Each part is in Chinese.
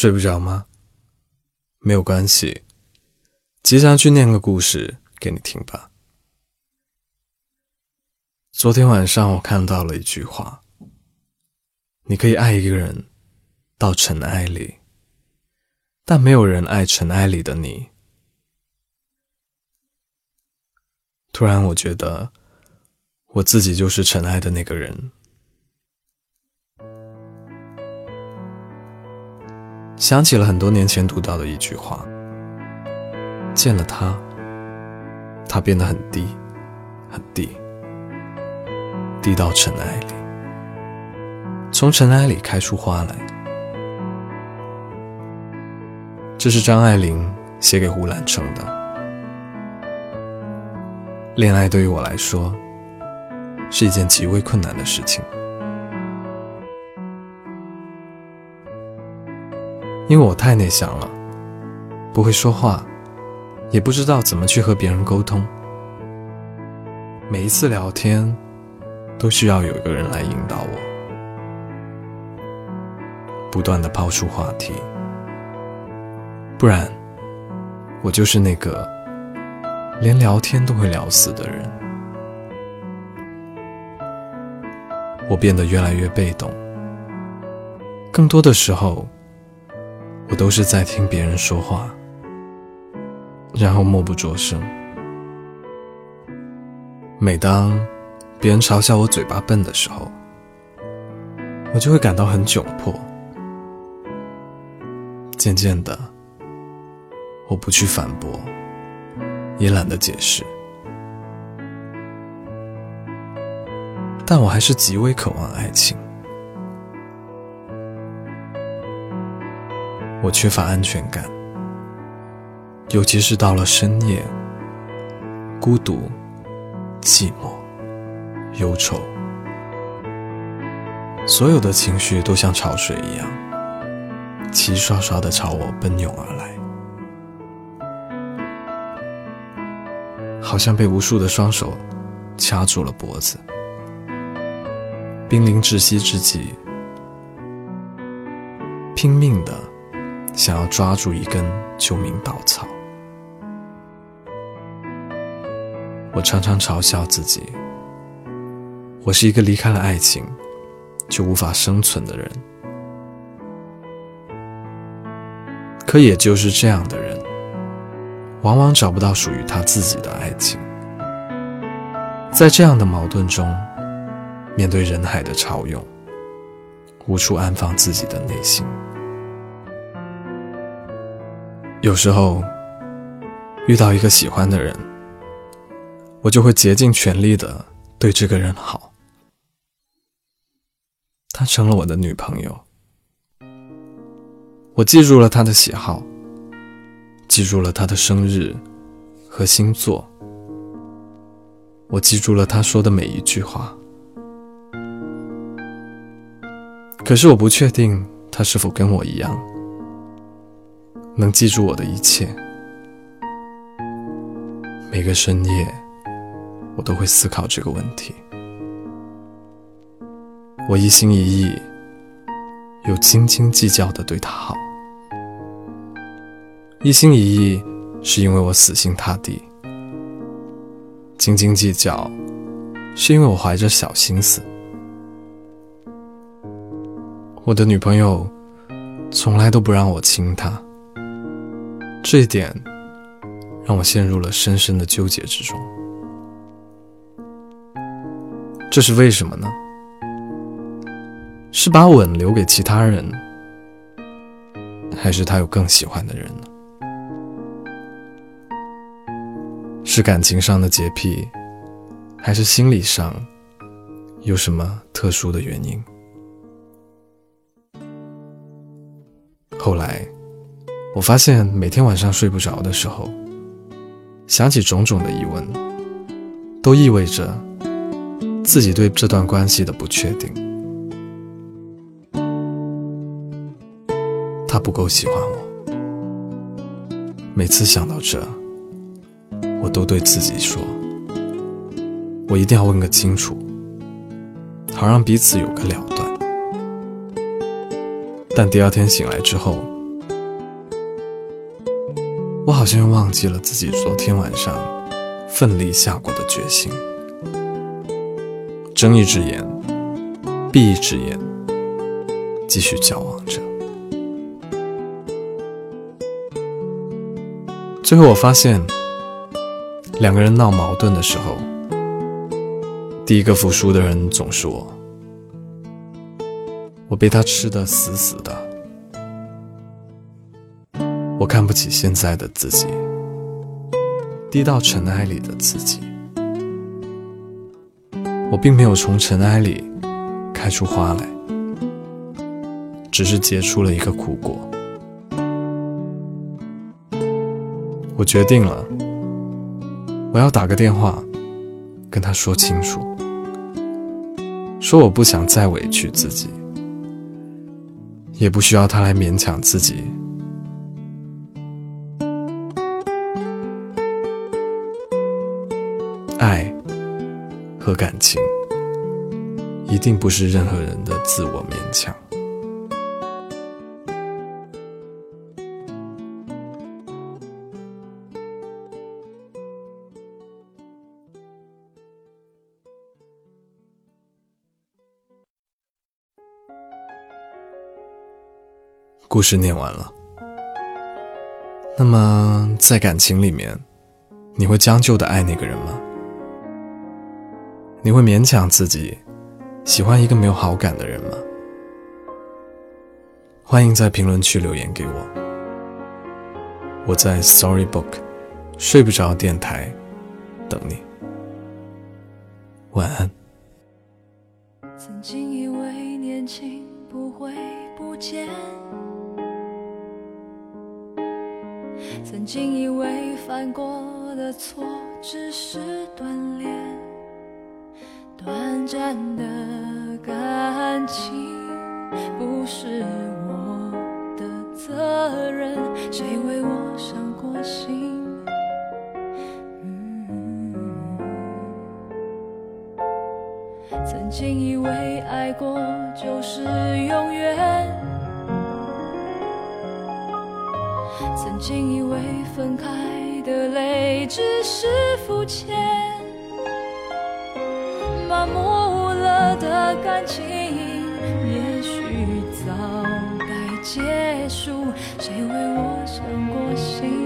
睡不着吗？没有关系，接下去念个故事给你听吧。昨天晚上我看到了一句话：你可以爱一个人到尘埃里，但没有人爱尘埃里的你。突然，我觉得我自己就是尘埃的那个人。想起了很多年前读到的一句话：见了他，他变得很低，很低，低到尘埃里，从尘埃里开出花来。这是张爱玲写给胡兰成的。恋爱对于我来说，是一件极为困难的事情。因为我太内向了，不会说话，也不知道怎么去和别人沟通。每一次聊天，都需要有一个人来引导我，不断的抛出话题，不然，我就是那个连聊天都会聊死的人。我变得越来越被动，更多的时候。我都是在听别人说话，然后默不作声。每当别人嘲笑我嘴巴笨的时候，我就会感到很窘迫。渐渐的，我不去反驳，也懒得解释，但我还是极为渴望爱情。我缺乏安全感，尤其是到了深夜，孤独、寂寞、忧愁，所有的情绪都像潮水一样，齐刷刷的朝我奔涌而来，好像被无数的双手掐住了脖子，濒临窒息之际，拼命的。想要抓住一根救命稻草，我常常嘲笑自己，我是一个离开了爱情就无法生存的人。可也就是这样的人，往往找不到属于他自己的爱情，在这样的矛盾中，面对人海的潮涌，无处安放自己的内心。有时候遇到一个喜欢的人，我就会竭尽全力的对这个人好。她成了我的女朋友，我记住了她的喜好，记住了她的生日和星座，我记住了她说的每一句话。可是我不确定她是否跟我一样。能记住我的一切，每个深夜，我都会思考这个问题。我一心一意，又斤斤计较的对他好。一心一意是因为我死心塌地，斤斤计较是因为我怀着小心思。我的女朋友从来都不让我亲她。这一点让我陷入了深深的纠结之中。这是为什么呢？是把吻留给其他人，还是他有更喜欢的人呢？是感情上的洁癖，还是心理上有什么特殊的原因？后来。我发现每天晚上睡不着的时候，想起种种的疑问，都意味着自己对这段关系的不确定。他不够喜欢我，每次想到这，我都对自己说：“我一定要问个清楚，好让彼此有个了断。”但第二天醒来之后，我好像又忘记了自己昨天晚上奋力下过的决心。睁一只眼，闭一只眼，继续交往着。最后我发现，两个人闹矛盾的时候，第一个服输的人总是我。我被他吃得死死的。我看不起现在的自己，低到尘埃里的自己。我并没有从尘埃里开出花来，只是结出了一个苦果。我决定了，我要打个电话跟他说清楚，说我不想再委屈自己，也不需要他来勉强自己。和感情，一定不是任何人的自我勉强。故事念完了，那么在感情里面，你会将就的爱那个人吗？你会勉强自己喜欢一个没有好感的人吗？欢迎在评论区留言给我，我在 Storybook 睡不着电台等你。晚安。曾经以为年轻不会不见，曾经以为犯过的错只是锻炼。短暂的感情不是我的责任，谁为我伤过心？曾经以为爱过就是永远，曾经以为分开的泪只是肤浅。麻木了的感情，也许早该结束。谁为我伤过心？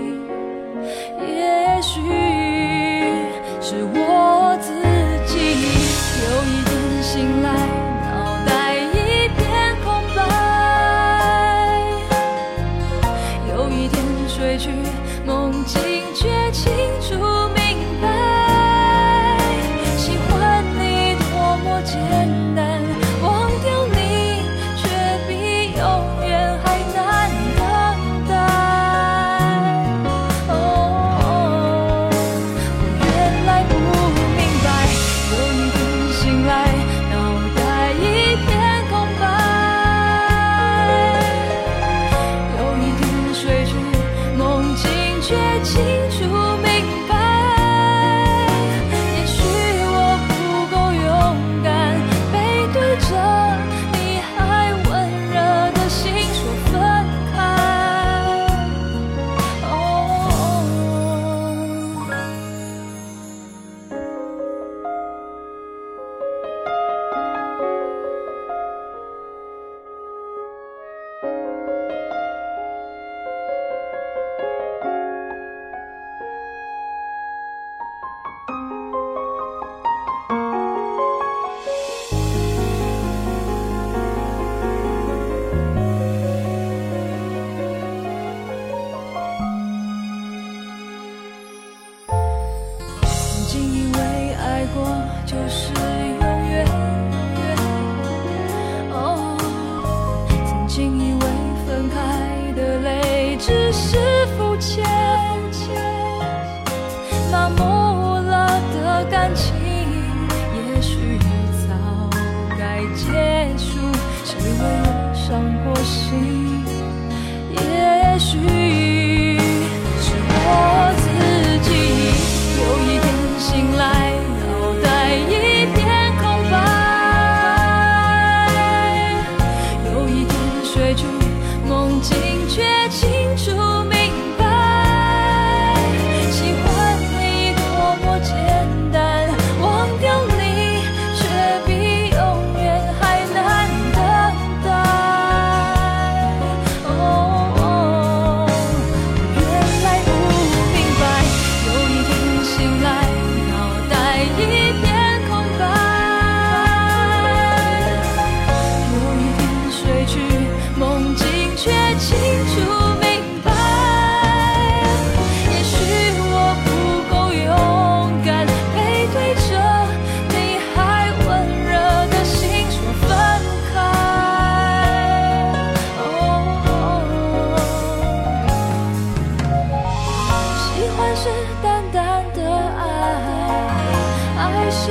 情，也许早该结束，谁为我伤过心？也许是我自己有一天醒来，脑袋一片空白，有一点睡着梦境。是淡淡的爱，爱是